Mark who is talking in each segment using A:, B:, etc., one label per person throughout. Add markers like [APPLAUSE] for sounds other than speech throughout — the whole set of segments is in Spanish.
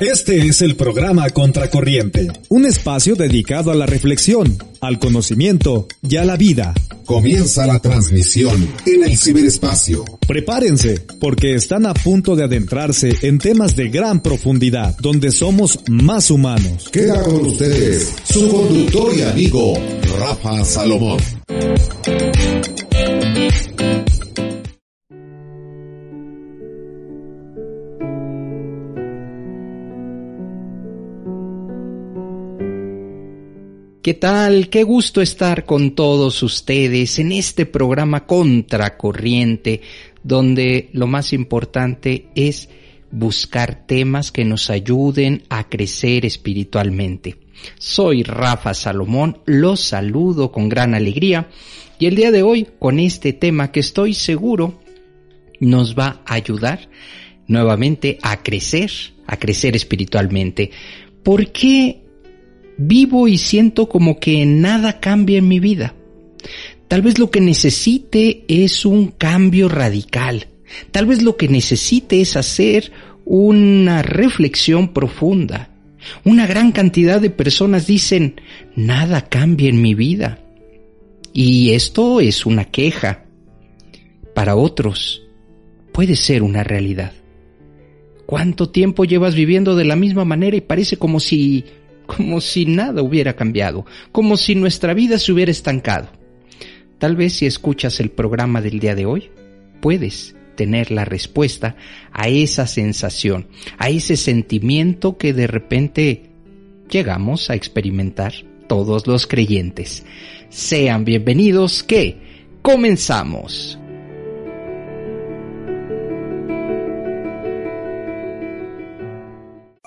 A: Este es el programa Contracorriente, un espacio dedicado a la reflexión, al conocimiento y a la vida.
B: Comienza la transmisión en el ciberespacio.
A: Prepárense, porque están a punto de adentrarse en temas de gran profundidad, donde somos más humanos.
B: Queda con ustedes su conductor y amigo, Rafa Salomón.
C: ¿Qué tal? Qué gusto estar con todos ustedes en este programa Contracorriente, donde lo más importante es buscar temas que nos ayuden a crecer espiritualmente. Soy Rafa Salomón, los saludo con gran alegría y el día de hoy con este tema que estoy seguro nos va a ayudar nuevamente a crecer, a crecer espiritualmente. ¿Por qué vivo y siento como que nada cambia en mi vida. Tal vez lo que necesite es un cambio radical. Tal vez lo que necesite es hacer una reflexión profunda. Una gran cantidad de personas dicen, nada cambia en mi vida. Y esto es una queja. Para otros, puede ser una realidad. ¿Cuánto tiempo llevas viviendo de la misma manera y parece como si como si nada hubiera cambiado, como si nuestra vida se hubiera estancado. Tal vez si escuchas el programa del día de hoy, puedes tener la respuesta a esa sensación, a ese sentimiento que de repente llegamos a experimentar todos los creyentes. Sean bienvenidos que comenzamos.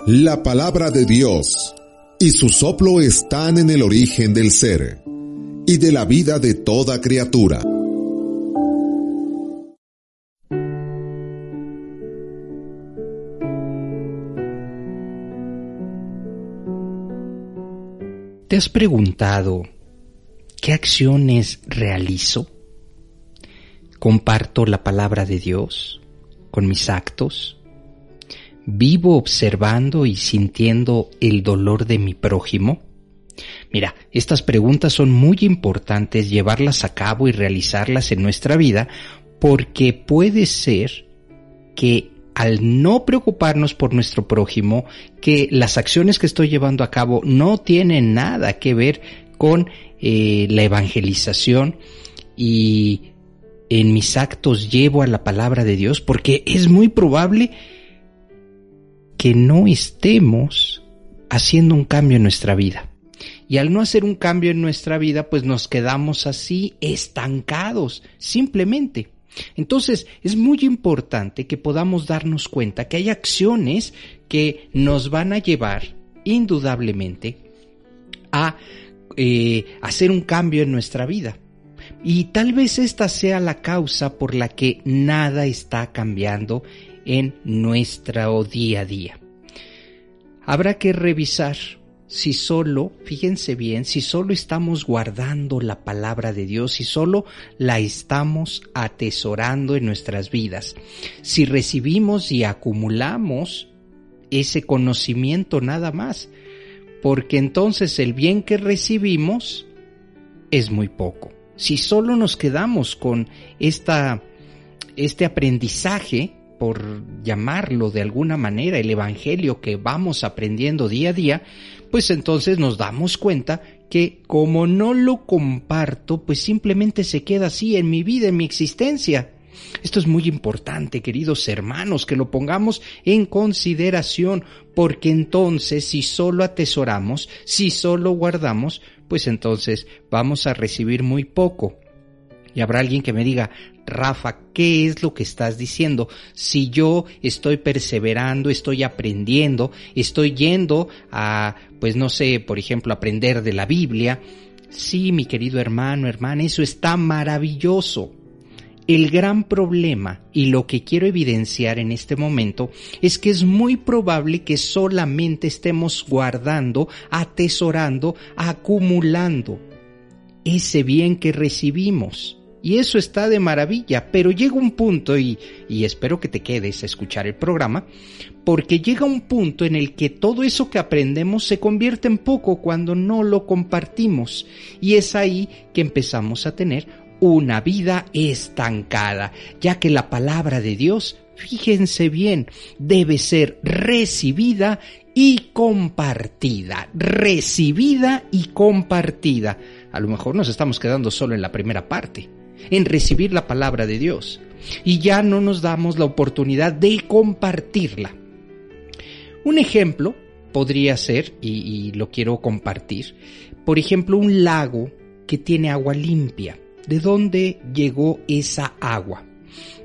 B: La palabra de Dios y su soplo están en el origen del ser y de la vida de toda criatura.
C: ¿Te has preguntado qué acciones realizo? ¿Comparto la palabra de Dios con mis actos? ¿Vivo observando y sintiendo el dolor de mi prójimo? Mira, estas preguntas son muy importantes llevarlas a cabo y realizarlas en nuestra vida porque puede ser que al no preocuparnos por nuestro prójimo, que las acciones que estoy llevando a cabo no tienen nada que ver con eh, la evangelización y en mis actos llevo a la palabra de Dios, porque es muy probable que no estemos haciendo un cambio en nuestra vida. Y al no hacer un cambio en nuestra vida, pues nos quedamos así estancados, simplemente. Entonces, es muy importante que podamos darnos cuenta que hay acciones que nos van a llevar, indudablemente, a eh, hacer un cambio en nuestra vida. Y tal vez esta sea la causa por la que nada está cambiando en nuestro día a día. Habrá que revisar si solo, fíjense bien, si solo estamos guardando la palabra de Dios, si solo la estamos atesorando en nuestras vidas, si recibimos y acumulamos ese conocimiento nada más, porque entonces el bien que recibimos es muy poco. Si solo nos quedamos con esta, este aprendizaje, por llamarlo de alguna manera, el Evangelio que vamos aprendiendo día a día, pues entonces nos damos cuenta que como no lo comparto, pues simplemente se queda así en mi vida, en mi existencia. Esto es muy importante, queridos hermanos, que lo pongamos en consideración, porque entonces si solo atesoramos, si solo guardamos, pues entonces vamos a recibir muy poco. Y habrá alguien que me diga, Rafa, ¿qué es lo que estás diciendo? Si yo estoy perseverando, estoy aprendiendo, estoy yendo a, pues no sé, por ejemplo, aprender de la Biblia. Sí, mi querido hermano, hermana, eso está maravilloso. El gran problema y lo que quiero evidenciar en este momento es que es muy probable que solamente estemos guardando, atesorando, acumulando ese bien que recibimos Y eso está de maravilla, pero llega un punto, y, y espero que te quedes a escuchar el programa, porque llega un punto en el que todo eso que aprendemos se convierte en poco cuando no lo compartimos. Y es ahí que empezamos a tener una vida estancada, ya que la palabra de Dios, fíjense bien, debe ser recibida y compartida, recibida y compartida. A lo mejor nos estamos quedando solo en la primera parte, en recibir la palabra de Dios, y ya no nos damos la oportunidad de compartirla. Un ejemplo podría ser, y, lo quiero compartir, por ejemplo, un lago que tiene agua limpia. ¿De dónde llegó esa agua?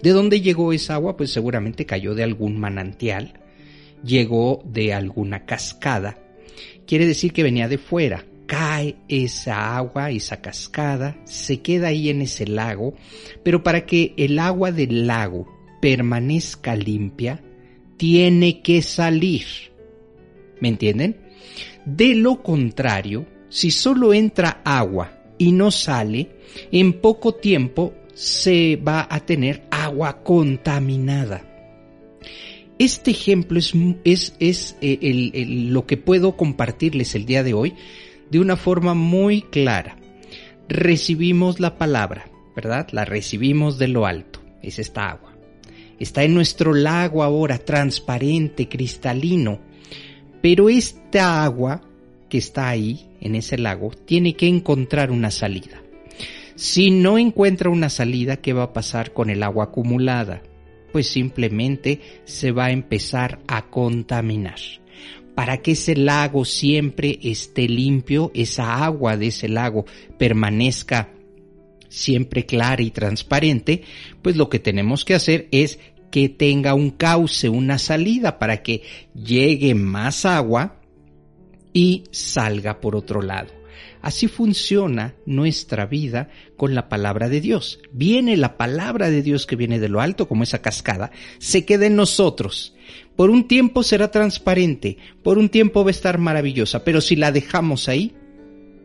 C: ¿De dónde llegó esa agua? Pues seguramente cayó de algún manantial, llegó de alguna cascada. Quiere decir que venía de fuera. Cae esa agua, esa cascada, se queda ahí en ese lago, pero para que el agua del lago permanezca limpia, tiene que salir. ¿Me entienden? De lo contrario, si solo entra agua y no sale, en poco tiempo se va a tener agua contaminada. Este ejemplo es, es, es eh, lo que puedo compartirles el día de hoy de una forma muy clara. Recibimos la palabra, ¿verdad? La recibimos de lo alto. Es esta agua. Está en nuestro lago ahora, transparente, cristalino. Pero esta agua que está ahí, en ese lago, tiene que encontrar una salida. Si no encuentra una salida, ¿qué va a pasar con el agua acumulada? Pues simplemente se va a empezar a contaminar. Para que ese lago siempre esté limpio, esa agua de ese lago permanezca siempre clara y transparente, pues lo que tenemos que hacer es que tenga un cauce, una salida para que llegue más agua y salga por otro lado. Así funciona nuestra vida con la palabra de Dios. Viene la palabra de Dios que viene de lo alto, como esa cascada, se queda en nosotros. Por un tiempo será transparente, por un tiempo va a estar maravillosa, pero si la dejamos ahí,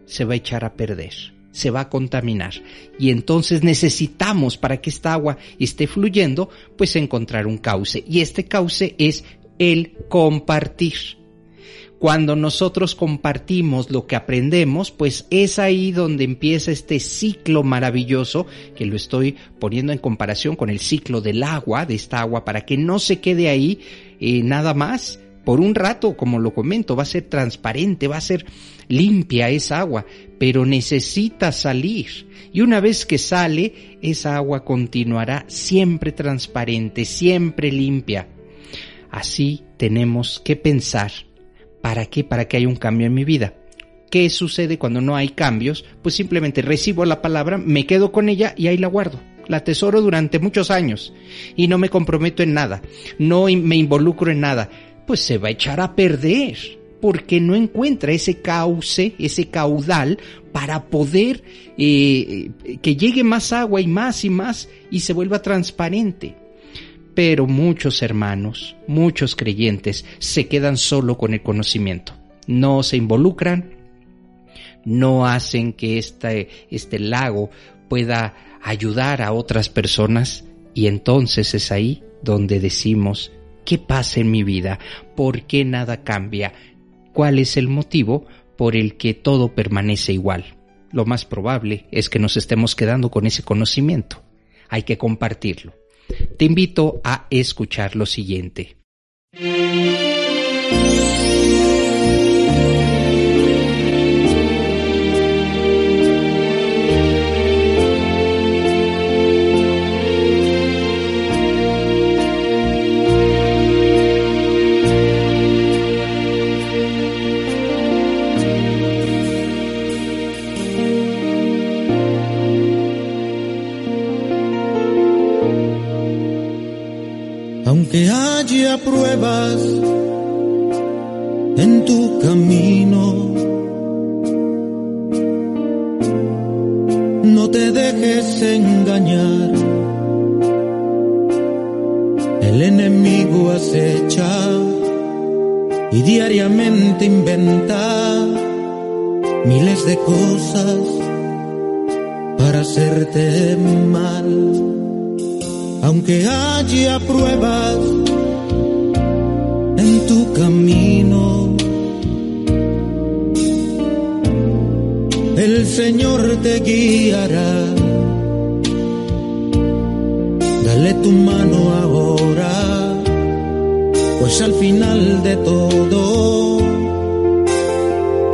C: se va a echar a perder se va a contaminar. Y entonces necesitamos, para que esta agua esté fluyendo, pues encontrar un cauce. Y este cauce es el compartir. Cuando nosotros compartimos lo que aprendemos, pues es ahí donde empieza este ciclo maravilloso, que lo estoy poniendo en comparación con el ciclo del agua, de esta agua, para que no se quede ahí eh, nada más, por un rato, como lo comento, va a ser transparente, va a ser limpia esa agua, pero necesita salir. Y una vez que sale, esa agua continuará siempre transparente, siempre limpia. Así tenemos que pensar, ¿para qué? Para que haya un cambio en mi vida. ¿Qué sucede cuando no hay cambios? Pues simplemente recibo la palabra, me quedo con ella y ahí la guardo la atesoro durante muchos años y no me comprometo en nada, no me involucro en nada, pues se va a echar a perder porque no encuentra ese cauce, ese caudal para poder eh, que llegue más agua y más y más y se vuelva transparente. Pero muchos hermanos, muchos creyentes se quedan solo con el conocimiento, no se involucran, no hacen que este, este lago pueda ayudar a otras personas y entonces es ahí donde decimos ¿Qué pasa en mi vida? ¿Por qué nada cambia? ¿Cuál es el motivo por el que todo permanece igual? Lo más probable es que nos estemos quedando con ese conocimiento. Hay que compartirlo. Te invito a escuchar lo siguiente.
D: Que haya pruebas en tu camino. No te dejes engañar. El enemigo acecha y diariamente inventa miles de cosas para hacerte mal. Aunque haya pruebas en tu camino, el Señor te guiará. Dale tu mano ahora, pues al final de todo,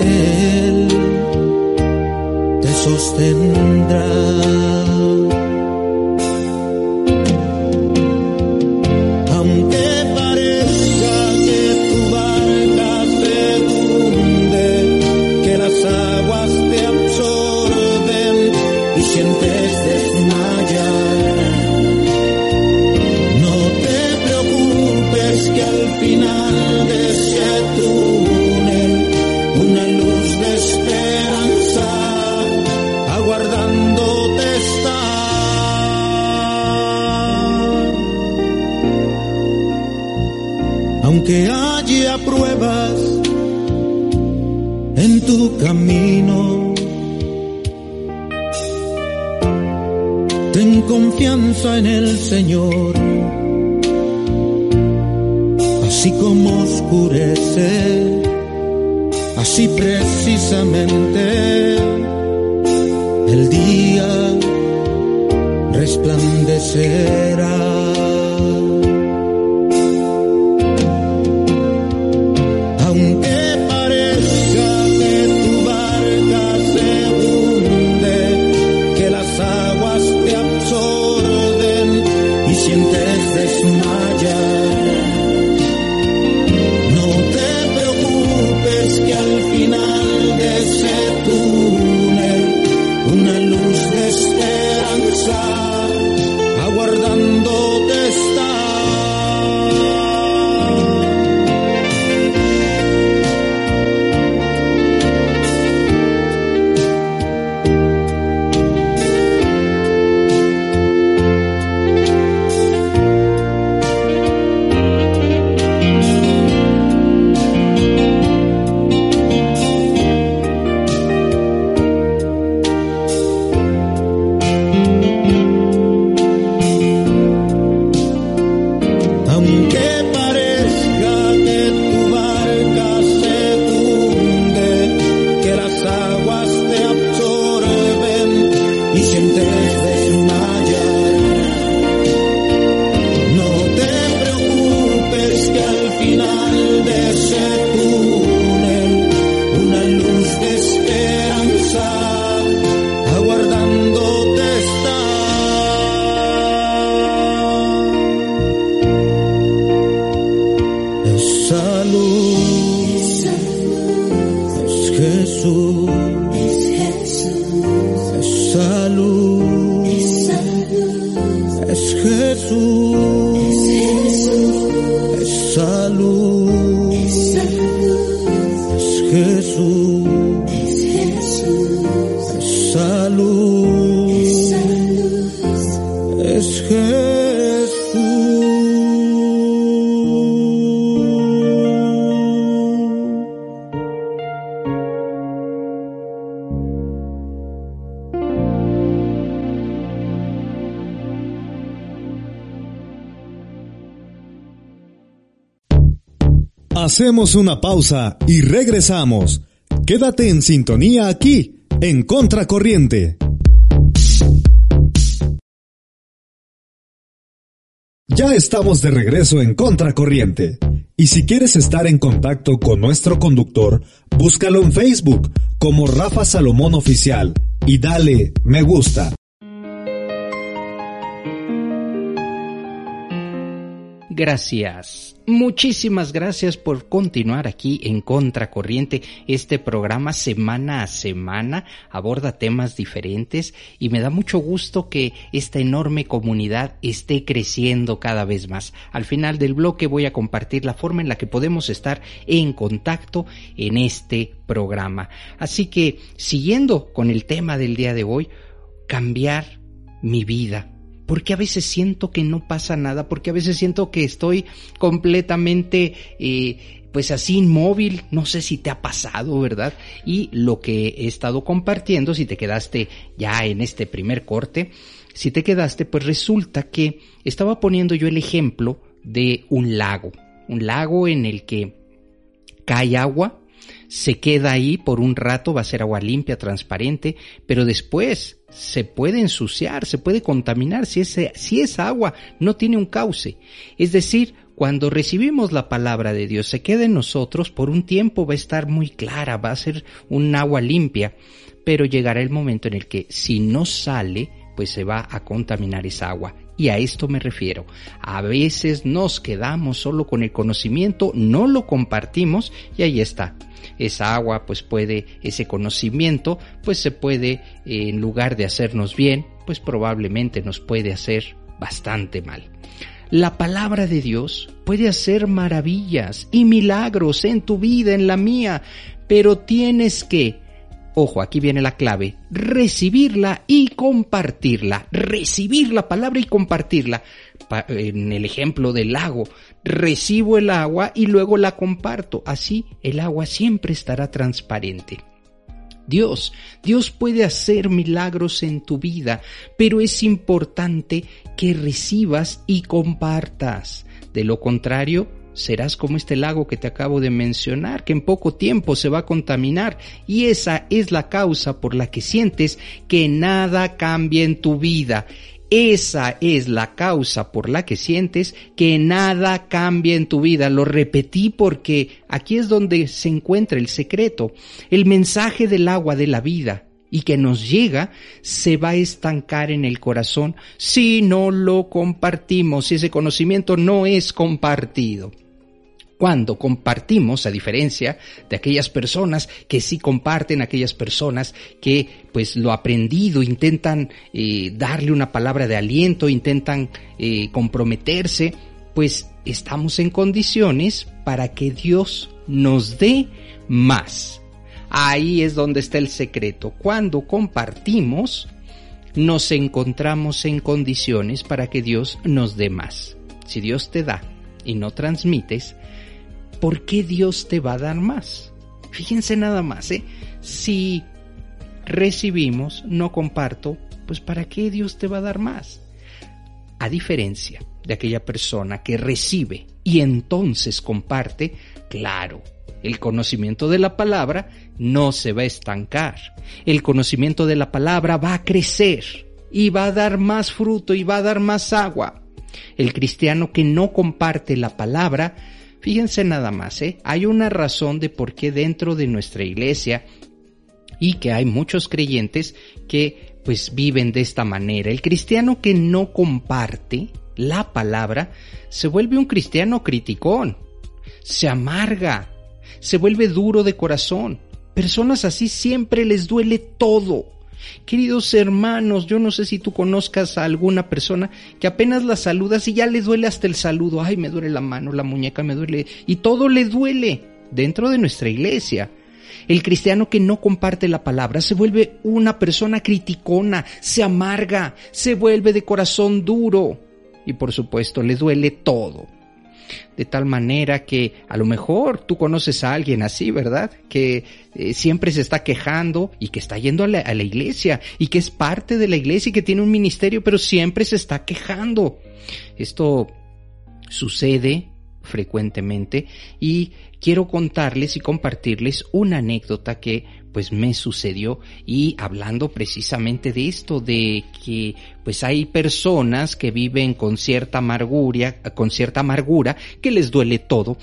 D: Él te sostendrá.
A: Hacemos una pausa y regresamos. Quédate en sintonía aquí, en Contracorriente. Ya estamos de regreso en Contracorriente. Y si quieres estar en contacto con nuestro conductor, búscalo en Facebook como Rafa Salomón Oficial y dale me gusta.
C: Gracias. Muchísimas gracias por continuar aquí en Contracorriente. Este programa semana a semana aborda temas diferentes y me da mucho gusto que esta enorme comunidad esté creciendo cada vez más. Al final del bloque voy a compartir la forma en la que podemos estar en contacto en este programa. Así que, siguiendo con el tema del día de hoy, cambiar mi vida porque a veces siento que no pasa nada, porque a veces siento que estoy completamente eh, pues así inmóvil, no sé si te ha pasado, ¿verdad? Y lo que he estado compartiendo, si te quedaste ya en este primer corte, si te quedaste, pues resulta que estaba poniendo yo el ejemplo de un lago, un lago en el que cae agua, se queda ahí por un rato, va a ser agua limpia, transparente, pero después se puede ensuciar, se puede contaminar si, ese, si esa agua no tiene un cauce. Es decir, cuando recibimos la palabra de Dios, se queda en nosotros, por un tiempo va a estar muy clara, va a ser un agua limpia, pero llegará el momento en el que si no sale, pues se va a contaminar esa agua. Y a esto me refiero. A veces nos quedamos solo con el conocimiento, no lo compartimos y ahí está. Esa agua pues puede, ese conocimiento pues se puede, en lugar de hacernos bien, pues probablemente nos puede hacer bastante mal. La palabra de Dios puede hacer maravillas y milagros en tu vida, en la mía, pero tienes que, ojo, aquí viene la clave, recibirla y compartirla. Recibir la palabra y compartirla. En el ejemplo del lago, recibo el agua y luego la comparto. Así el agua siempre estará transparente. Dios, Dios puede hacer milagros en tu vida, pero es importante que recibas y compartas. De lo contrario, serás como este lago que te acabo de mencionar, que en poco tiempo se va a contaminar y esa es la causa por la que sientes que nada cambia en tu vida. Esa es la causa por la que sientes que nada cambia en tu vida. Lo repetí porque aquí es donde se encuentra el secreto. El mensaje del agua de la vida y que nos llega se va a estancar en el corazón si no lo compartimos, si ese conocimiento no es compartido cuando compartimos, a diferencia de aquellas personas que sí comparten, aquellas personas que pues lo aprendido intentan eh, darle una palabra de aliento, intentan eh, comprometerse, pues estamos en condiciones para que Dios nos dé más. Ahí es donde está el secreto. Cuando compartimos, nos encontramos en condiciones para que Dios nos dé más. Si Dios te da y no transmites, ¿por qué Dios te va a dar más? Fíjense nada más, ¿eh? Si recibimos, no comparto, pues ¿para qué Dios te va a dar más? A diferencia de aquella persona que recibe y entonces comparte, claro, el conocimiento de la palabra no se va a estancar. El conocimiento de la palabra va a crecer y va a dar más fruto y va a dar más agua. El cristiano que no comparte la palabra Fíjense nada más, ¿eh? Hay una razón de por qué dentro de nuestra iglesia y que hay muchos creyentes que pues viven de esta manera. El cristiano que no comparte la palabra se vuelve un cristiano criticón, se amarga, se vuelve duro de corazón. Personas así siempre les duele todo. Queridos hermanos, yo no sé si tú conozcas a alguna persona que apenas la saludas y ya le duele hasta el saludo. Ay, me duele la mano, la muñeca me duele. Y todo le duele dentro de nuestra iglesia. El cristiano que no comparte la palabra se vuelve una persona criticona, se amarga, se vuelve de corazón duro. Y por supuesto, le duele todo de tal manera que a lo mejor tú conoces a alguien así, ¿verdad? Que eh, siempre se está quejando y que está yendo a la, a la iglesia y que es parte de la iglesia y que tiene un ministerio, pero siempre se está quejando. Esto sucede frecuentemente y quiero contarles y compartirles una anécdota que pues me sucedió y hablando precisamente de esto, de que pues hay personas que viven con cierta amargura, con cierta amargura, que les duele todo.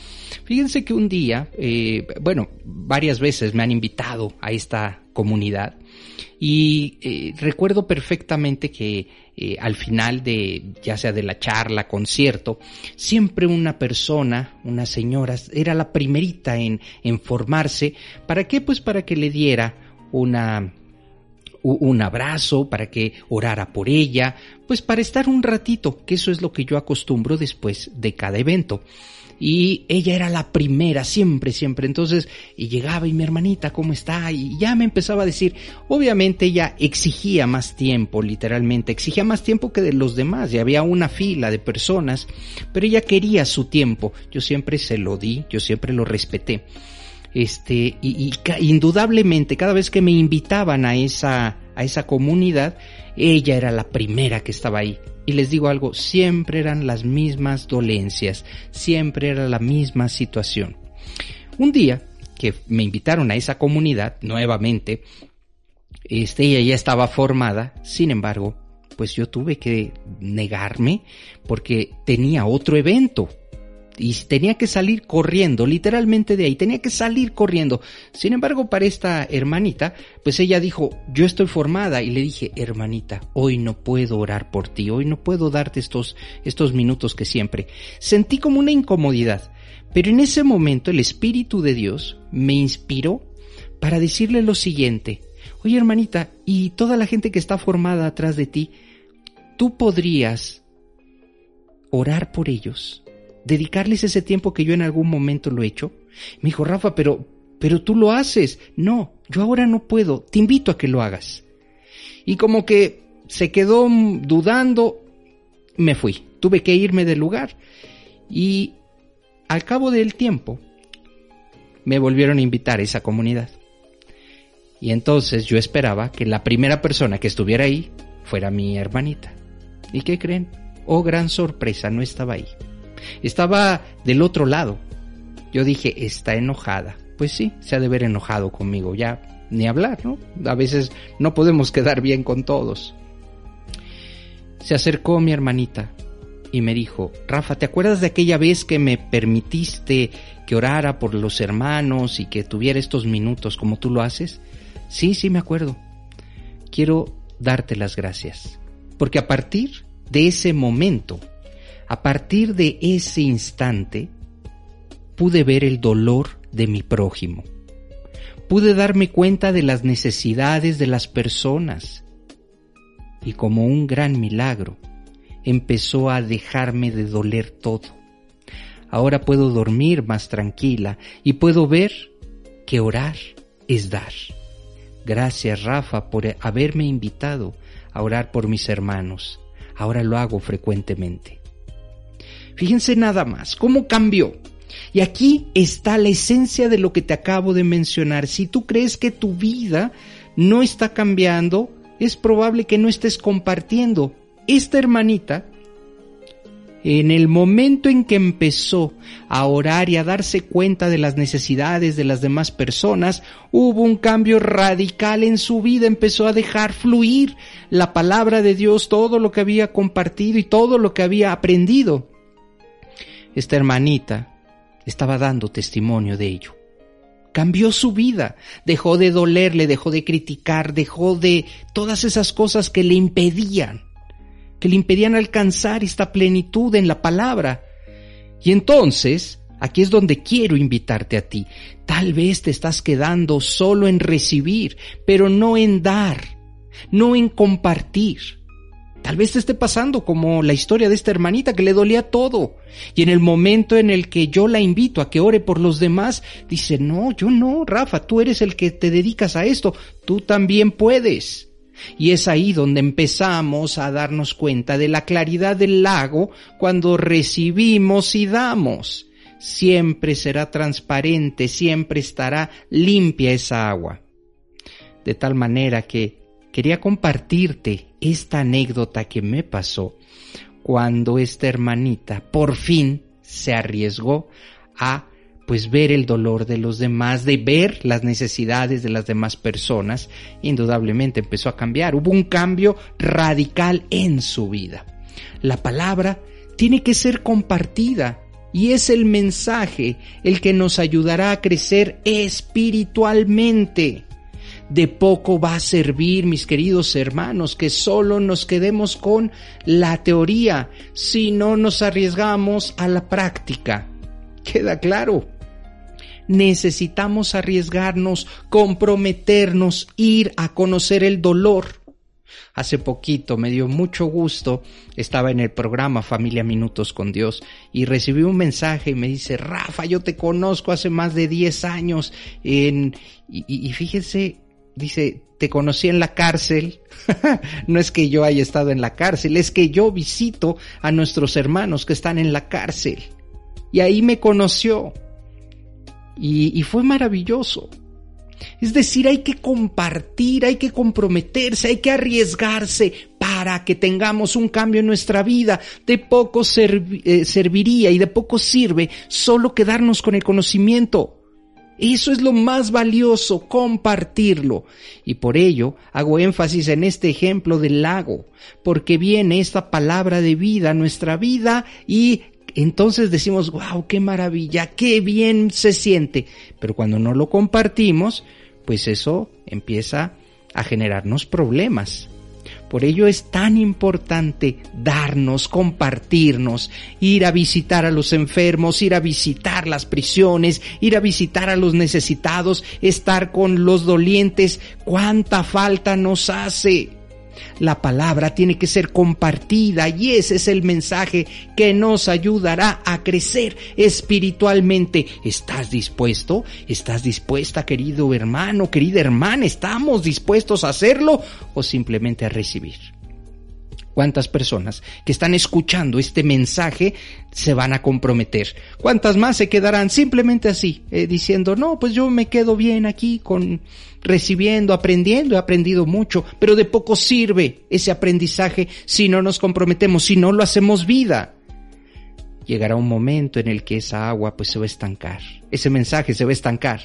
C: Fíjense que un día, eh, bueno, varias veces me han invitado a esta comunidad y eh, recuerdo perfectamente que eh, al final de, ya sea de la charla, concierto, siempre una persona, una señora, era la primerita en, en formarse. ¿Para qué? Pues para que le diera un abrazo, para que orara por ella, pues para estar un ratito, que eso es lo que yo acostumbro después de cada evento. Y ella era la primera, siempre, siempre. Entonces, y llegaba y mi hermanita, ¿cómo está? Y ya me empezaba a decir, obviamente ella exigía más tiempo, literalmente, exigía más tiempo que de los demás, y había una fila de personas, pero ella quería su tiempo. Yo siempre se lo di, yo siempre lo respeté. Este, y, y indudablemente, cada vez que me invitaban a esa, a esa comunidad, ella era la primera que estaba ahí. Y les digo algo, siempre eran las mismas dolencias, siempre era la misma situación. Un día que me invitaron a esa comunidad nuevamente, este, ella ya estaba formada, sin embargo, pues yo tuve que negarme porque tenía otro evento y tenía que salir corriendo, literalmente de ahí, tenía que salir corriendo. Sin embargo, para esta hermanita, pues ella dijo, yo estoy formada y le dije, hermanita, hoy no puedo orar por ti, hoy no puedo darte estos, estos minutos que siempre. Sentí como una incomodidad, pero en ese momento el Espíritu de Dios me inspiró para decirle lo siguiente, oye hermanita, y toda la gente que está formada atrás de ti, tú podrías orar por ellos dedicarles ese tiempo que yo en algún momento lo he hecho. Me dijo, Rafa, pero, pero tú lo haces. No, yo ahora no puedo. Te invito a que lo hagas. Y como que se quedó dudando, me fui. Tuve que irme del lugar. Y al cabo del tiempo, me volvieron a invitar a esa comunidad. Y entonces yo esperaba que la primera persona que estuviera ahí fuera mi hermanita. ¿Y qué creen? Oh, gran sorpresa, no estaba ahí. Estaba del otro lado. Yo dije, está enojada. Pues sí, se ha de ver enojado conmigo, ya ni hablar, ¿no? A veces no podemos quedar bien con todos. Se acercó mi hermanita y me dijo, Rafa, ¿te acuerdas de aquella vez que me permitiste que orara por los hermanos y que tuviera estos minutos como tú lo haces? Sí, sí, me acuerdo. Quiero darte las gracias, porque a partir de ese momento a partir de ese instante, pude ver el dolor de mi prójimo. Pude darme cuenta de las necesidades de las personas. Y como un gran milagro, empezó a dejarme de doler todo. Ahora puedo dormir más tranquila y puedo ver que orar es dar. Gracias Rafa por haberme invitado a orar por mis hermanos. Ahora lo hago frecuentemente. Fíjense nada más, cómo cambió. Y aquí está la esencia de lo que te acabo de mencionar. Si tú crees que tu vida no está cambiando, es probable que no estés compartiendo. Esta hermanita, en el momento en que empezó a orar y a darse cuenta de las necesidades de las demás personas, hubo un cambio radical en su vida, empezó a dejar fluir la palabra de Dios, todo lo que había compartido y todo lo que había aprendido esta hermanita estaba dando testimonio de ello. Cambió su vida, dejó de dolerle, dejó de criticar, dejó de todas esas cosas que le impedían, que le impedían alcanzar esta plenitud en la palabra. Y entonces, aquí es donde quiero invitarte a ti. Tal vez te estás quedando solo en recibir, pero no en dar, no en compartir. Tal vez te esté pasando como la historia de esta hermanita que le dolía todo. Y en el momento en el que yo la invito a que ore por los demás, dice, no, yo no, Rafa, tú eres el que te dedicas a esto, tú también puedes. Y es ahí donde empezamos a darnos cuenta de la claridad del lago cuando recibimos y damos. Siempre será transparente, siempre estará limpia esa agua. De tal manera que quería compartirte esta anécdota que me pasó cuando esta hermanita por fin se arriesgó a pues ver el dolor de los demás, de ver las necesidades de las demás personas, indudablemente empezó a cambiar. Hubo un cambio radical en su vida. La palabra tiene que ser compartida y es el mensaje el que nos ayudará a crecer espiritualmente de poco va a servir, mis queridos hermanos, que solo nos quedemos con la teoría si no nos arriesgamos a la práctica. ¿Queda claro? Necesitamos arriesgarnos, comprometernos, ir a conocer el dolor. hace poquito, me dio mucho gusto, estaba en el programa Familia Minutos con Dios y recibí un mensaje y me dice, Rafa, yo te conozco hace más de 10 años en... y, y, y fíjese, dice, te conocí en la cárcel. [LAUGHS] no es que yo haya estado en la cárcel, es que yo visito a nuestros hermanos que están en la cárcel. Y ahí me conoció. Y, y fue maravilloso. Es decir, hay que compartir, hay que comprometerse, hay que arriesgarse para que tengamos un cambio en nuestra vida. De poco eh, serviría y de poco sirve solo quedarnos con el conocimiento. Eso es lo más valioso, compartirlo. Y por ello hago énfasis en este ejemplo del lago, porque viene esta palabra de vida a nuestra vida y entonces decimos, wow, qué maravilla, qué bien se siente. Pero cuando no lo compartimos, pues eso empieza a generarnos problemas. Por ello es tan importante darnos, compartirnos, ir a visitar a los enfermos, ir a visitar las prisiones, ir a visitar a los necesitados, estar con los dolientes. ¿Cuánta falta nos hace? La palabra tiene que ser compartida y ese es el mensaje que nos ayudará a crecer espiritualmente. ¿Estás dispuesto? ¿Estás dispuesta, querido hermano, querida hermana? ¿Estamos dispuestos a hacerlo o simplemente a recibir? ¿Cuántas personas que están escuchando este mensaje se van a comprometer? ¿Cuántas más se quedarán simplemente así, eh, diciendo, no, pues yo me quedo bien aquí con recibiendo, aprendiendo, he aprendido mucho, pero de poco sirve ese aprendizaje si no nos comprometemos, si no lo hacemos vida? Llegará un momento en el que esa agua pues se va a estancar, ese mensaje se va a estancar.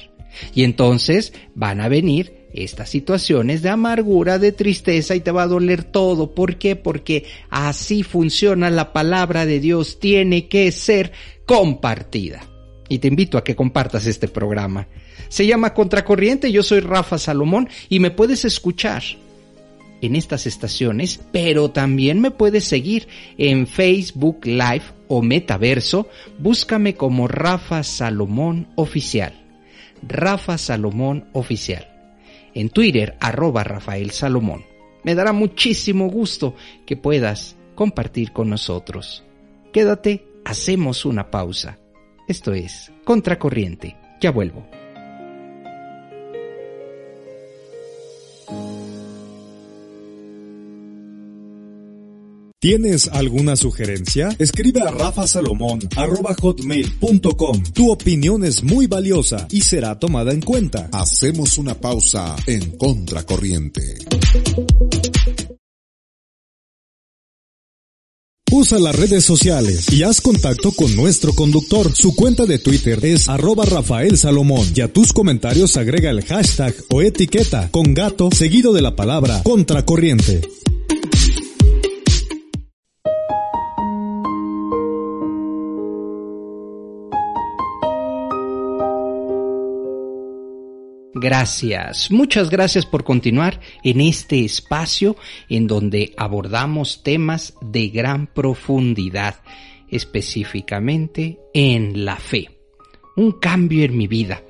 C: Y entonces van a venir estas situaciones de amargura, de tristeza y te va a doler todo. ¿Por qué? Porque así funciona la palabra de Dios. Tiene que ser compartida. Y te invito a que compartas este programa. Se llama Contracorriente. Yo soy Rafa Salomón y me puedes escuchar en estas estaciones, pero también me puedes seguir en Facebook Live o Metaverso. Búscame como Rafa Salomón Oficial. Rafa Salomón Oficial en Twitter arroba Rafael Salomón. Me dará muchísimo gusto que puedas compartir con nosotros. Quédate, hacemos una pausa. Esto es Contracorriente. Ya vuelvo.
A: ¿Tienes alguna sugerencia? Escribe a rafasalomón.com. Tu opinión es muy valiosa y será tomada en cuenta.
B: Hacemos una pausa en Contracorriente.
A: Usa las redes sociales y haz contacto con nuestro conductor. Su cuenta de Twitter es arroba Rafael Salomón y a tus comentarios agrega el hashtag o etiqueta con gato seguido de la palabra contracorriente.
C: Gracias, muchas gracias por continuar en este espacio en donde abordamos temas de gran profundidad, específicamente en la fe. Un cambio en mi vida.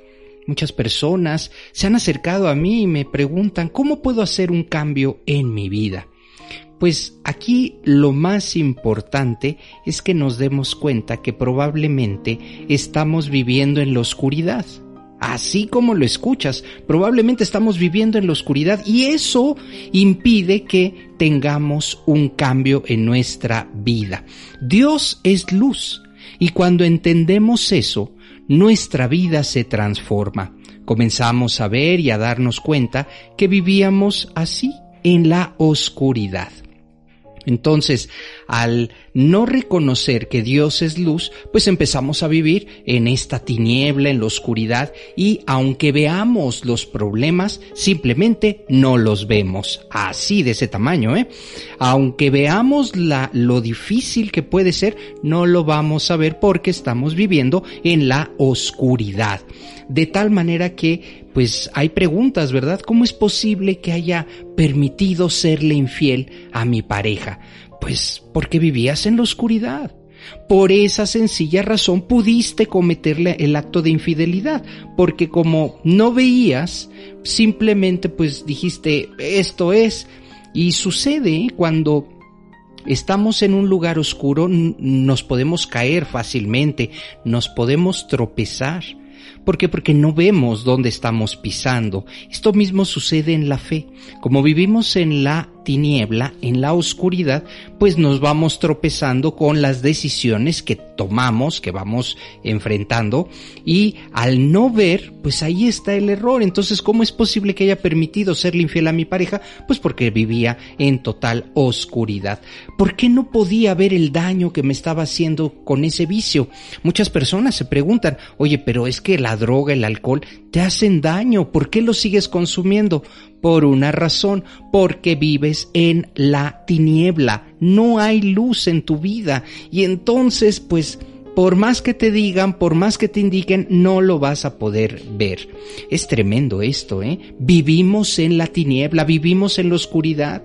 C: Muchas personas se han acercado a mí y me preguntan cómo puedo hacer un cambio en mi vida. Pues aquí lo más importante es que nos demos cuenta que probablemente estamos viviendo en la oscuridad así como lo escuchas, probablemente estamos viviendo en la oscuridad y eso impide que tengamos un cambio en nuestra vida. Dios es luz y cuando entendemos eso, nuestra vida se transforma. Comenzamos a ver y a darnos cuenta que vivíamos así en la oscuridad. Entonces, al no reconocer que Dios es luz, pues empezamos a vivir en esta tiniebla, en la oscuridad, y aunque veamos los problemas, simplemente no los vemos. Así de ese tamaño, ¿eh? Aunque veamos la, lo difícil que puede ser, no lo vamos a ver porque estamos viviendo en la oscuridad. De tal manera que, pues hay preguntas, ¿verdad? ¿Cómo es posible que haya permitido serle infiel a mi pareja? Pues porque vivías en la oscuridad. Por esa sencilla razón pudiste cometerle el acto de infidelidad, porque como no veías, simplemente pues dijiste, esto es, Y sucede cuando estamos en un lugar oscuro, nos podemos caer fácilmente, nos podemos tropezar. ¿Por qué? Porque no vemos dónde estamos pisando. Esto mismo sucede en la fe. Como vivimos en la tiniebla, en la oscuridad, pues nos vamos tropezando con las decisiones que tomamos, que vamos enfrentando, y al no ver, pues ahí está el error. Entonces, ¿cómo es posible que haya permitido serle infiel a mi pareja? Pues porque vivía en total oscuridad. ¿Por qué no podía ver el daño que me estaba haciendo con ese vicio? Muchas personas se preguntan, oye, pero es que la droga, el alcohol, te hacen daño, ¿por qué lo sigues consumiendo? Por una razón, porque vives en la tiniebla, no hay luz en tu vida y entonces pues por más que te digan, por más que te indiquen, no lo vas a poder ver. Es tremendo esto, ¿eh? Vivimos en la tiniebla, vivimos en la oscuridad.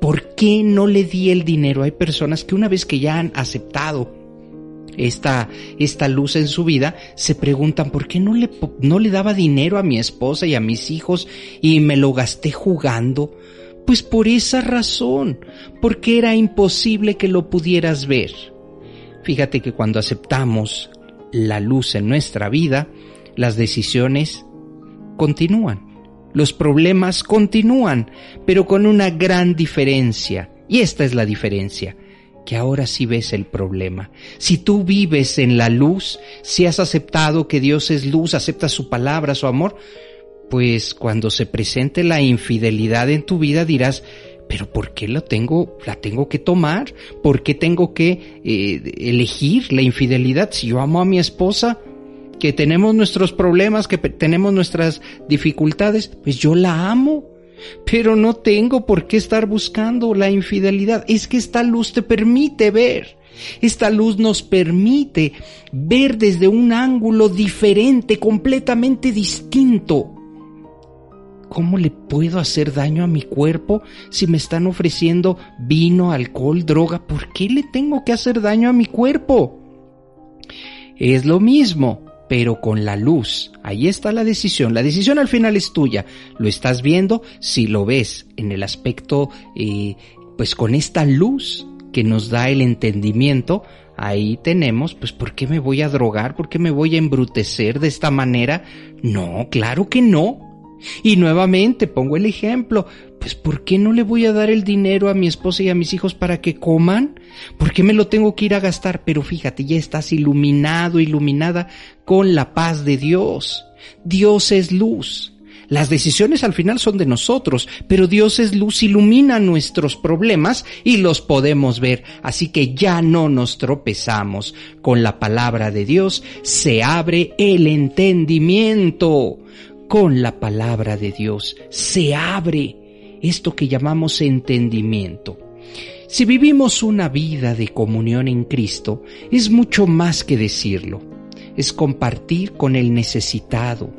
C: ¿Por qué no le di el dinero? Hay personas que una vez que ya han aceptado esta, esta luz en su vida, se preguntan por qué no le, no le daba dinero a mi esposa y a mis hijos y me lo gasté jugando. Pues por esa razón, porque era imposible que lo pudieras ver. Fíjate que cuando aceptamos la luz en nuestra vida, las decisiones continúan, los problemas continúan, pero con una gran diferencia. Y esta es la diferencia que ahora sí ves el problema. Si tú vives en la luz, si has aceptado que Dios es luz, aceptas su palabra, su amor, pues cuando se presente la infidelidad en tu vida dirás, pero ¿por qué la tengo, la tengo que tomar? ¿Por qué tengo que eh, elegir la infidelidad si yo amo a mi esposa? que tenemos nuestros problemas, que tenemos nuestras dificultades, pues yo la amo. Pero no tengo por qué estar buscando la infidelidad. Es que esta luz te permite ver. Esta luz nos permite ver desde un ángulo diferente, completamente distinto. ¿Cómo le puedo hacer daño a mi cuerpo si me están ofreciendo vino, alcohol, droga? ¿Por qué le tengo que hacer daño a mi cuerpo? Es lo mismo pero con la luz. Ahí está la decisión. La decisión al final es tuya. Lo estás viendo si lo ves en el aspecto, eh, pues con esta luz que nos da el entendimiento. Ahí tenemos, pues, ¿por qué me voy a drogar? ¿Por qué me voy a embrutecer de esta manera? No, claro que no. Y nuevamente pongo el ejemplo, pues ¿por qué no le voy a dar el dinero a mi esposa y a mis hijos para que coman? ¿Por qué me lo tengo que ir a gastar? Pero fíjate, ya estás iluminado, iluminada con la paz de Dios. Dios es luz. Las decisiones al final son de nosotros, pero Dios es luz, ilumina nuestros problemas y los podemos ver. Así que ya no nos tropezamos. Con la palabra de Dios se abre el entendimiento con la palabra de Dios. Se abre esto que llamamos entendimiento. Si vivimos una vida de comunión en Cristo, es mucho más que decirlo. Es compartir con el necesitado.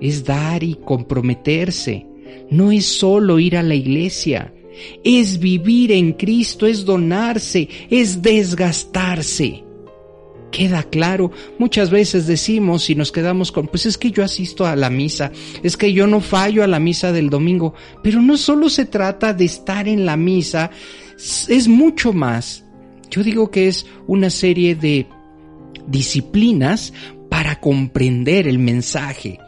C: Es dar y comprometerse. No es solo ir a la iglesia. Es vivir en Cristo, es donarse, es desgastarse queda claro. Muchas veces decimos y nos quedamos con, pues es que yo asisto a la misa, es que yo no fallo a la misa del domingo, pero no solo se trata de estar en la misa, es mucho más. Yo digo que es una serie de disciplinas para comprender el mensaje.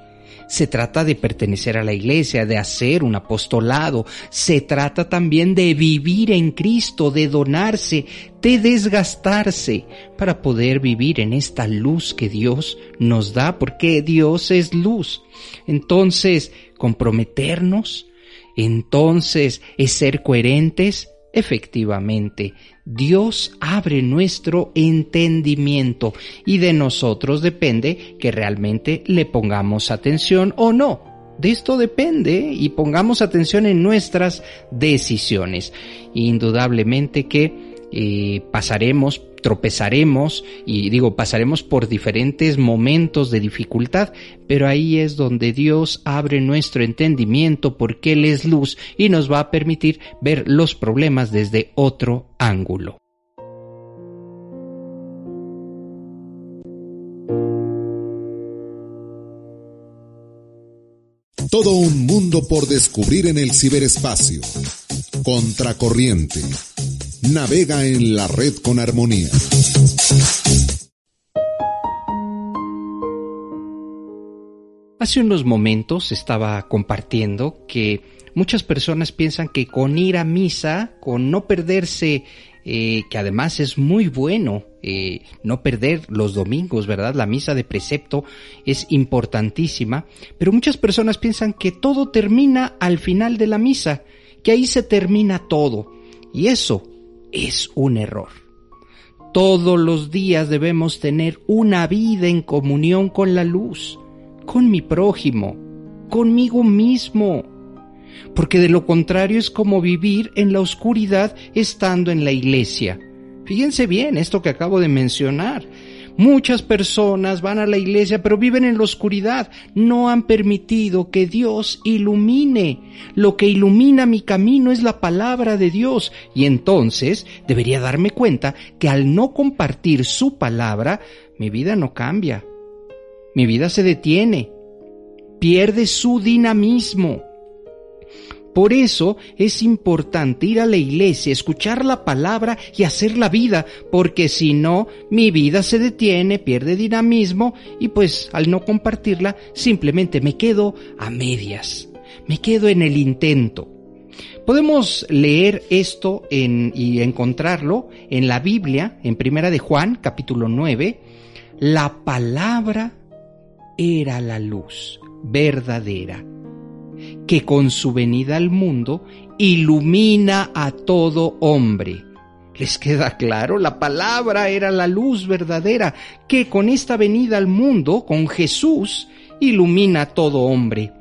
C: Se trata de pertenecer a la iglesia, de hacer un apostolado. Se trata también de vivir en Cristo, de donarse, de desgastarse para poder vivir en esta luz que Dios nos da, porque Dios es luz. Entonces, comprometernos, entonces es ser coherentes, Efectivamente, Dios abre nuestro entendimiento y de nosotros depende que realmente le pongamos atención o no. De esto depende y pongamos atención en nuestras decisiones. Indudablemente que eh, pasaremos tropezaremos y digo, pasaremos por diferentes momentos de dificultad, pero ahí es donde Dios abre nuestro entendimiento porque Él es luz y nos va a permitir ver los problemas desde otro ángulo.
B: Todo un mundo por descubrir en el ciberespacio. Contracorriente. Navega en la red con armonía.
C: Hace unos momentos estaba compartiendo que muchas personas piensan que con ir a misa, con no perderse, eh, que además es muy bueno eh, no perder los domingos, ¿verdad? La misa de precepto es importantísima, pero muchas personas piensan que todo termina al final de la misa, que ahí se termina todo, y eso es un error. Todos los días debemos tener una vida en comunión con la luz con mi prójimo, conmigo mismo. Porque de lo contrario es como vivir en la oscuridad estando en la iglesia. Fíjense bien esto que acabo de mencionar. Muchas personas van a la iglesia pero viven en la oscuridad. No han permitido que Dios ilumine. Lo que ilumina mi camino es la palabra de Dios. Y entonces debería darme cuenta que al no compartir su palabra, mi vida no cambia mi vida se detiene, pierde su dinamismo. Por eso es importante ir a la iglesia, escuchar la palabra y hacer la vida, porque si no, mi vida se detiene, pierde dinamismo y pues al no compartirla simplemente me quedo a medias, me quedo en el intento. Podemos leer esto y encontrarlo en la Biblia, en Primera de Juan, capítulo 9, la palabra era la luz verdadera, que con su venida al mundo ilumina a todo hombre. ¿Les queda claro? La palabra era la luz verdadera, que con esta venida al mundo, con Jesús, ilumina a todo hombre.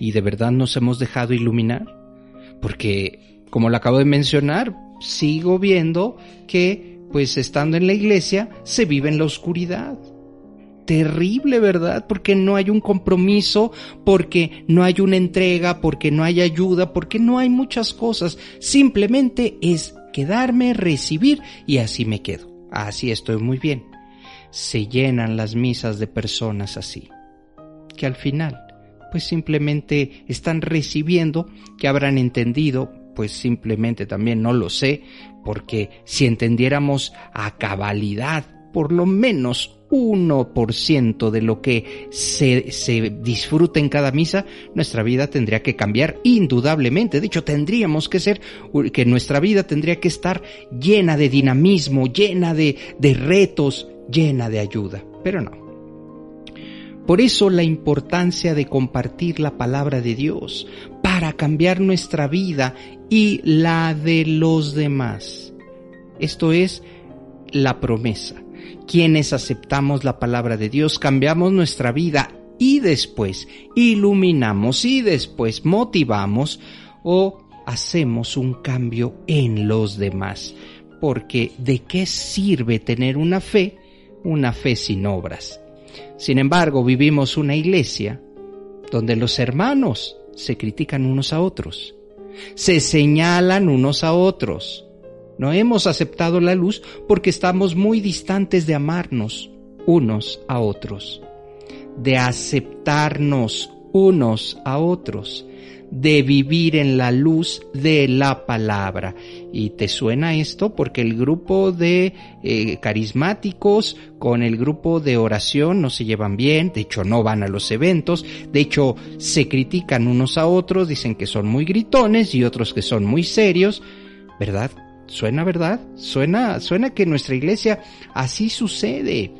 C: ¿Y de verdad nos hemos dejado iluminar? Porque, como lo acabo de mencionar, sigo viendo que, pues estando en la iglesia, se vive en la oscuridad terrible, ¿verdad? Porque no hay un compromiso, porque no hay una entrega, porque no hay ayuda, porque no hay muchas cosas. Simplemente es quedarme, recibir y así me quedo. Así estoy muy bien. Se llenan las misas de personas así, que al final, pues simplemente están recibiendo, que habrán entendido, pues simplemente también no lo sé, porque si entendiéramos a cabalidad por lo menos 1% de lo que se, se, disfruta en cada misa, nuestra vida tendría que cambiar indudablemente. De hecho, tendríamos que ser, que nuestra vida tendría que estar llena de dinamismo, llena de, de retos, llena de ayuda. Pero no. Por eso la importancia de compartir la palabra de Dios para cambiar nuestra vida y la de los demás. Esto es la promesa quienes aceptamos la palabra de Dios, cambiamos nuestra vida y después iluminamos y después motivamos o hacemos un cambio en los demás. Porque ¿de qué sirve tener una fe? Una fe sin obras. Sin embargo, vivimos una iglesia donde los hermanos se critican unos a otros, se señalan unos a otros, no hemos aceptado la luz porque estamos muy distantes de amarnos unos a otros, de aceptarnos unos a otros, de vivir en la luz de la palabra. ¿Y te suena esto? Porque el grupo de eh, carismáticos con el grupo de oración no se llevan bien, de hecho no van a los eventos, de hecho se critican unos a otros, dicen que son muy gritones y otros que son muy serios, ¿verdad? Suena verdad, suena, suena que en nuestra iglesia así sucede.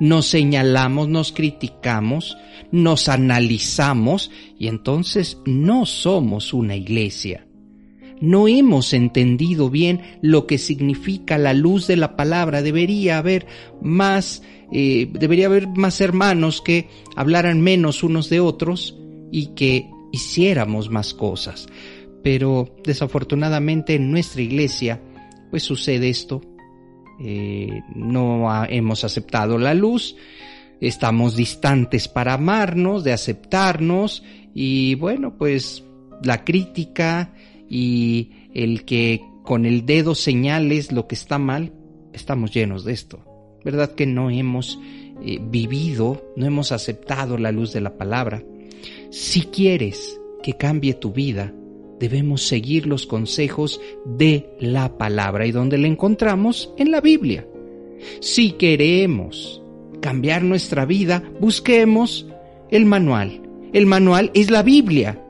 C: Nos señalamos, nos criticamos, nos analizamos y entonces no somos una iglesia. No hemos entendido bien lo que significa la luz de la palabra. Debería haber más, eh, debería haber más hermanos que hablaran menos unos de otros y que hiciéramos más cosas pero desafortunadamente en nuestra iglesia pues sucede esto. Eh, no hemos aceptado la luz, estamos distantes para amarnos, de aceptarnos y bueno pues la crítica y el que con el dedo señales lo que está mal, estamos llenos de esto. ¿Verdad que no hemos eh, vivido, no hemos aceptado la luz de la palabra? Si quieres que cambie tu vida, debemos seguir los consejos de la palabra y donde la encontramos en la Biblia. Si queremos cambiar nuestra vida, busquemos el manual. El manual es la Biblia.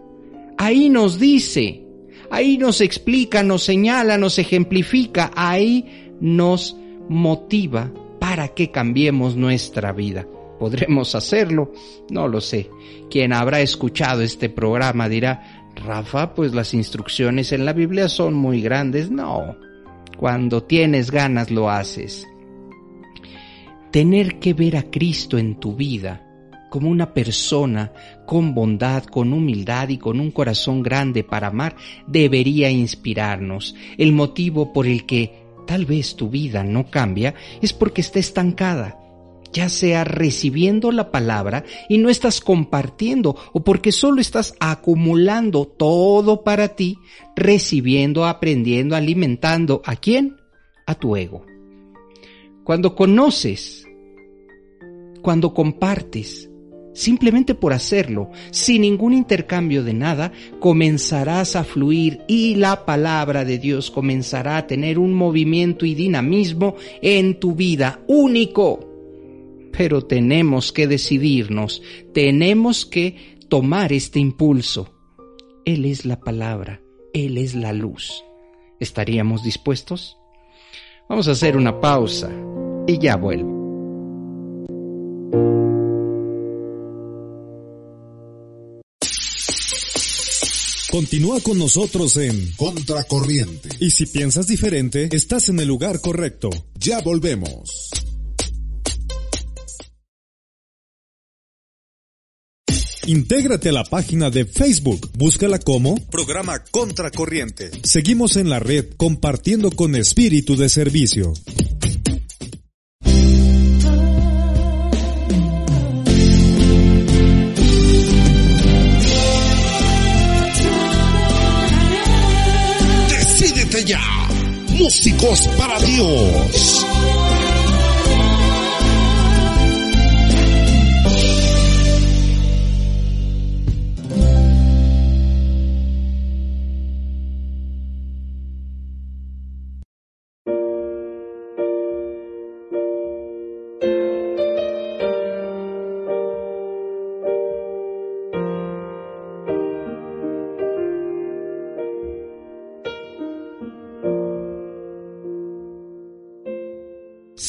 C: Ahí nos dice, ahí nos explica, nos señala, nos ejemplifica, ahí nos motiva para que cambiemos nuestra vida. ¿Podremos hacerlo? No lo sé. Quien habrá escuchado este programa dirá, Rafa, pues las instrucciones en la Biblia son muy grandes. No, cuando tienes ganas lo haces. Tener que ver a Cristo en tu vida como una persona con bondad, con humildad y con un corazón grande para amar debería inspirarnos. El motivo por el que tal vez tu vida no cambia es porque está estancada ya sea recibiendo la palabra y no estás compartiendo o porque solo estás acumulando todo para ti, recibiendo, aprendiendo, alimentando. ¿A quién? A tu ego. Cuando conoces, cuando compartes, simplemente por hacerlo, sin ningún intercambio de nada, comenzarás a fluir y la palabra de Dios comenzará a tener un movimiento y dinamismo en tu vida único pero tenemos que decidirnos, tenemos que tomar este impulso. Él es la palabra, Él es la luz. ¿Estaríamos dispuestos? Vamos a hacer una pausa y ya vuelvo.
A: Continúa con nosotros en
B: Contracorriente.
A: Y si piensas diferente, estás en el lugar correcto.
B: Ya volvemos.
A: Intégrate a la página de Facebook. Búscala como Programa Contracorriente. Seguimos en la red compartiendo con espíritu de servicio.
B: Decídete ya. Músicos para Dios.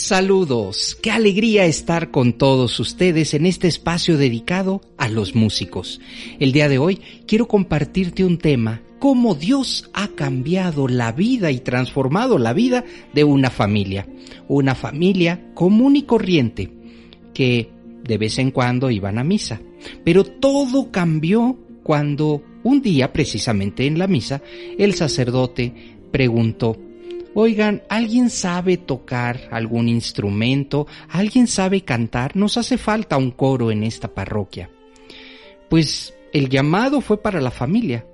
C: Saludos, qué alegría estar con todos ustedes en este espacio dedicado a los músicos. El día de hoy quiero compartirte un tema, cómo Dios ha cambiado la vida y transformado la vida de una familia. Una familia común y corriente que de vez en cuando iban a misa. Pero todo cambió cuando un día, precisamente en la misa, el sacerdote preguntó, Oigan, ¿alguien sabe tocar algún instrumento? ¿Alguien sabe cantar? Nos hace falta un coro en esta parroquia. Pues el llamado fue para la familia.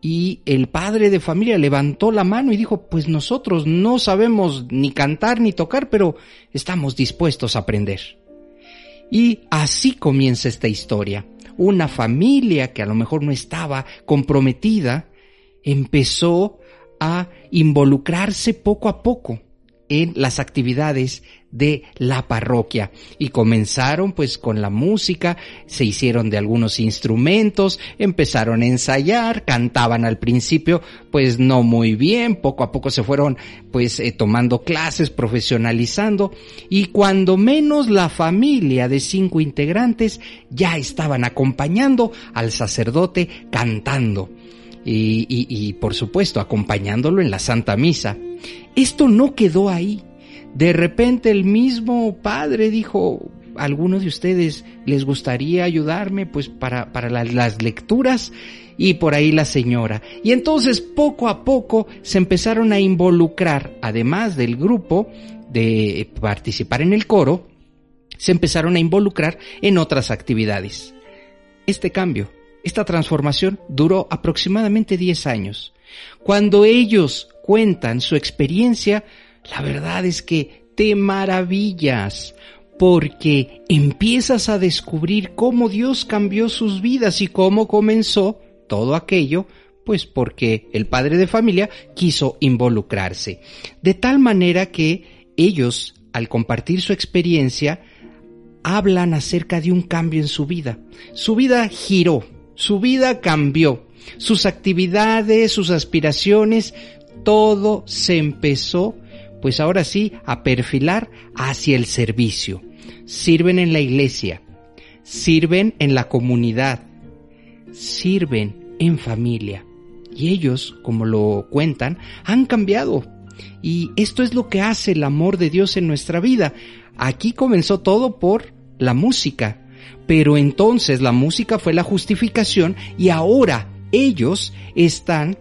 C: Y el padre de familia levantó la mano y dijo, pues nosotros no sabemos ni cantar ni tocar, pero estamos dispuestos a aprender. Y así comienza esta historia. Una familia que a lo mejor no estaba comprometida empezó a involucrarse poco a poco en las actividades de la parroquia. Y comenzaron pues con la música, se hicieron de algunos instrumentos, empezaron a ensayar, cantaban al principio pues no muy bien, poco a poco se fueron pues eh, tomando clases, profesionalizando y cuando menos la familia de cinco integrantes ya estaban acompañando al sacerdote cantando y, por supuesto acompañándolo en la Santa Misa. Esto no quedó ahí. De repente el mismo padre dijo, ¿alguno de ustedes les gustaría ayudarme pues para, para las lecturas? Y por ahí la señora. Y entonces poco a poco se empezaron a involucrar, además del grupo, de participar en el coro, se empezaron a involucrar en otras actividades. Este cambio esta transformación duró aproximadamente 10 años. Cuando ellos cuentan su experiencia, la verdad es que te maravillas porque empiezas a descubrir cómo Dios cambió sus vidas y cómo comenzó todo aquello Pues porque el padre de familia quiso involucrarse. De tal manera que ellos, al compartir su experiencia, hablan acerca de un cambio en su vida. Su vida giró, su vida cambió, sus actividades, sus aspiraciones, todo se empezó, pues ahora sí, a perfilar hacia el servicio. Sirven en la iglesia, sirven en la comunidad, sirven en familia. Y ellos, como lo cuentan, han cambiado. Y esto es lo que hace el amor de Dios en nuestra vida. Aquí comenzó todo por la música. Pero entonces la música fue la justificación y ahora ellos están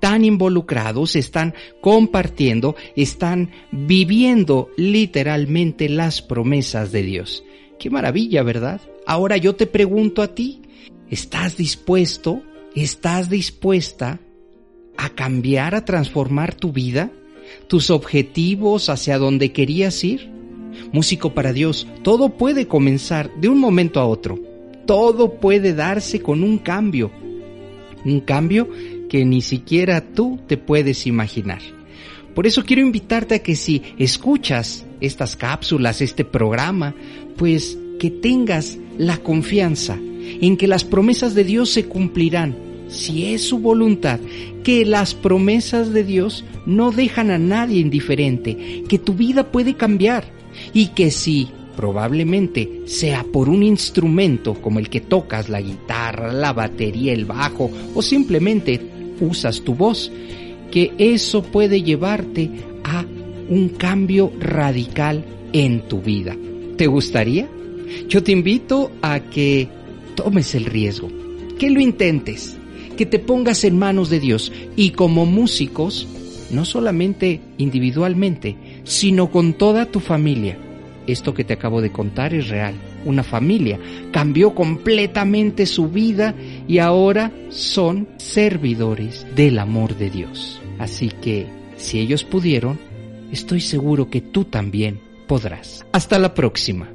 C: tan involucrados, están compartiendo, están viviendo literalmente las promesas de Dios. Qué maravilla, ¿verdad? Ahora yo te pregunto a ti, ¿estás dispuesto, estás dispuesta a cambiar, a transformar tu vida, tus objetivos hacia donde querías ir? Músico para Dios, todo puede comenzar de un momento a otro. Todo puede darse con un cambio. Un cambio que ni siquiera tú te puedes imaginar. Por eso quiero invitarte a que si escuchas estas cápsulas, este programa, pues que tengas la confianza en que las promesas de Dios se cumplirán, si es su voluntad, que las promesas de Dios no dejan a nadie indiferente, que tu vida puede cambiar y que si probablemente sea por un instrumento como el que tocas, la guitarra, la batería, el bajo o simplemente usas tu voz, que eso puede llevarte a un cambio radical en tu vida. ¿Te gustaría? Yo te invito a que tomes el riesgo, que lo intentes, que te pongas en manos de Dios y como músicos, no solamente individualmente, sino con toda tu familia. Esto que te acabo de contar es real. Una familia cambió completamente su vida y ahora son servidores del amor de Dios. Así que, si ellos pudieron, estoy seguro que tú también podrás. Hasta la próxima.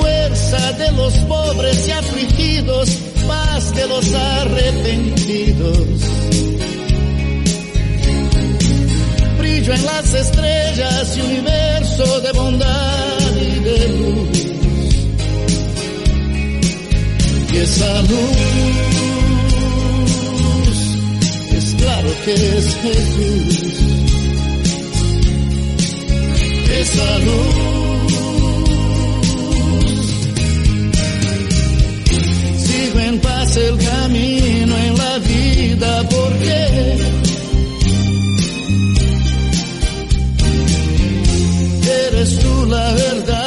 E: Fuerza de los pobres y afligidos, paz de los arrepentidos. brillo en las estrellas y universo de bondad y de luz. Y esa luz es claro que es Jesús. Esa luz sigo en paz el camino en la vida porque Eres tú la verdad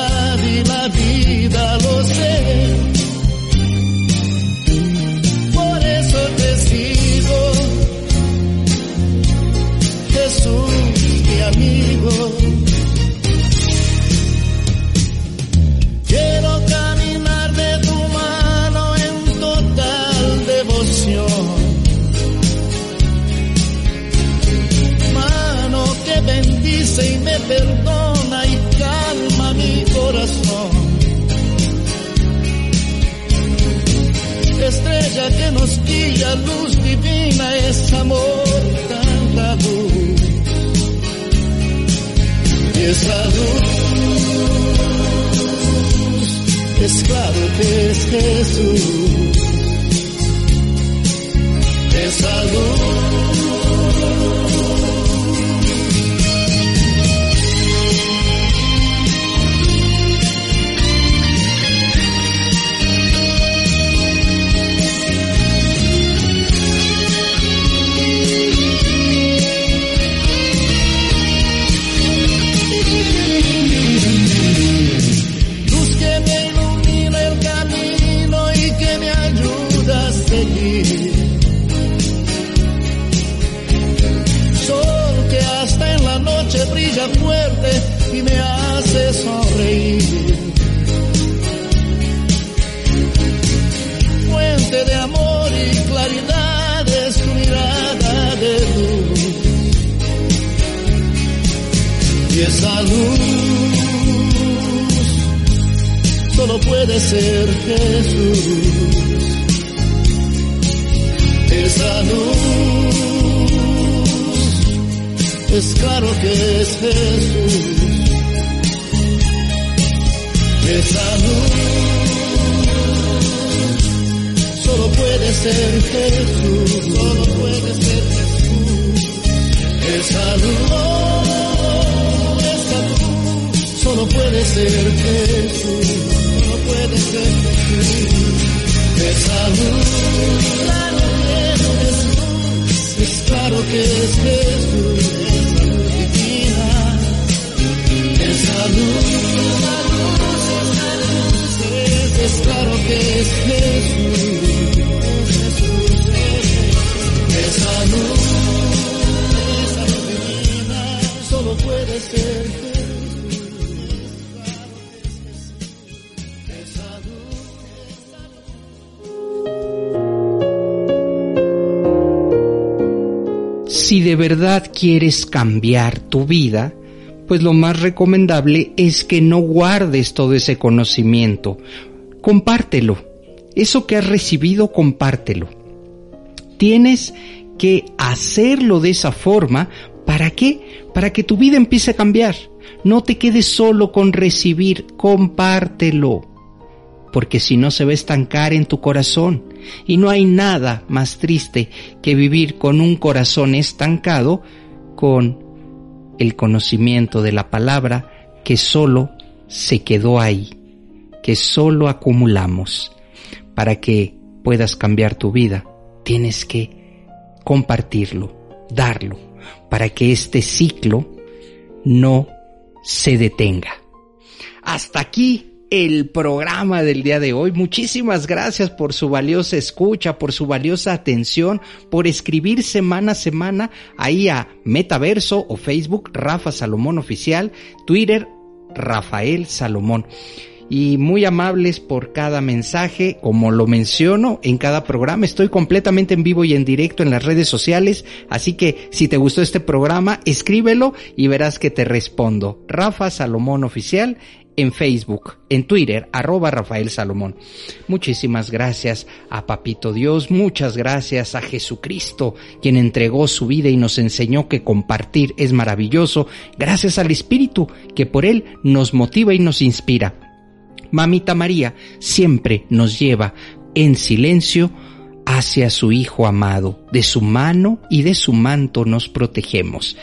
E: brilla luz divina, es amor tanta luz. Y esa luz es claro que es Jesús. Esa luz
C: Si de verdad quieres cambiar tu vida, pues lo más recomendable es que no guardes todo ese conocimiento. Compártelo. Eso que has recibido, compártelo. Tienes que hacerlo de esa forma. ¿Para qué? Para que tu vida empiece a cambiar. No te quedes solo con recibir, compártelo. Porque si no se va a estancar en tu corazón. Y no hay nada más triste que vivir con un corazón estancado con el conocimiento de la palabra que solo se quedó ahí, que solo acumulamos. Para que puedas cambiar tu vida, tienes que compartirlo, darlo, para que este ciclo no se detenga. Hasta aquí el programa del día de hoy. Muchísimas gracias por su valiosa escucha, por su valiosa atención, por escribir semana a semana ahí a Metaverso o Facebook Rafa Salomón Oficial, Twitter Rafael Salomón. Y muy amables por cada mensaje, como lo menciono en cada programa, estoy completamente en vivo y en directo en las redes sociales, así que si te gustó este programa, escríbelo y verás que te respondo. Rafa Salomón Oficial en Facebook, en Twitter, arroba Rafael Salomón. Muchísimas gracias a Papito Dios, muchas gracias a Jesucristo, quien entregó su vida y nos enseñó que compartir es maravilloso, gracias al Espíritu, que por él nos motiva y nos inspira. Mamita María siempre nos lleva en silencio hacia su Hijo amado. De su mano y de su manto nos protegemos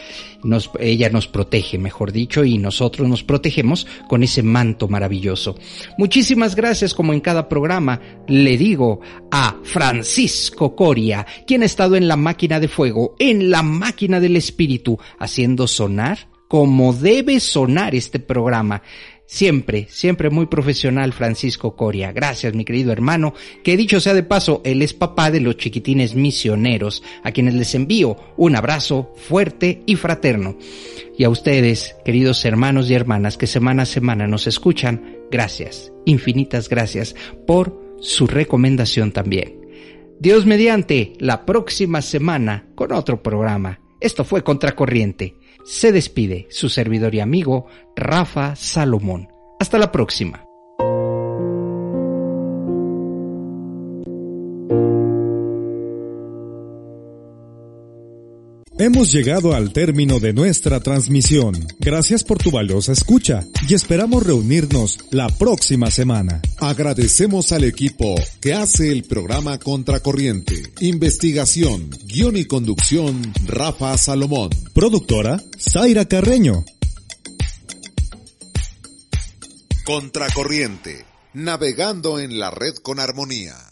C: ella nos protege, mejor dicho, y nosotros nos protegemos con ese manto maravilloso. Muchísimas gracias, como en cada programa, le digo a Francisco Coria, quien ha estado en la máquina de fuego, en la máquina del espíritu, haciendo sonar como debe sonar este programa. Siempre, siempre muy profesional Francisco Coria. Gracias, mi querido hermano, que dicho sea de paso, él es papá de los chiquitines misioneros, a quienes les envío un abrazo fuerte y fraterno. Y a ustedes, queridos hermanos y hermanas que semana a semana nos escuchan, gracias, infinitas gracias por su recomendación también. Dios mediante, la próxima semana con otro programa. Esto fue Contracorriente se despide su servidor y amigo Rafa Salomón. Hasta la próxima.
A: Hemos llegado al término de nuestra transmisión. Gracias por tu valiosa escucha y esperamos reunirnos la próxima semana.
B: Agradecemos al equipo que hace el programa Contracorriente. Investigación, guion y conducción, Rafa Salomón.
A: Productora, Zaira Carreño.
B: Contracorriente, navegando en la red con armonía.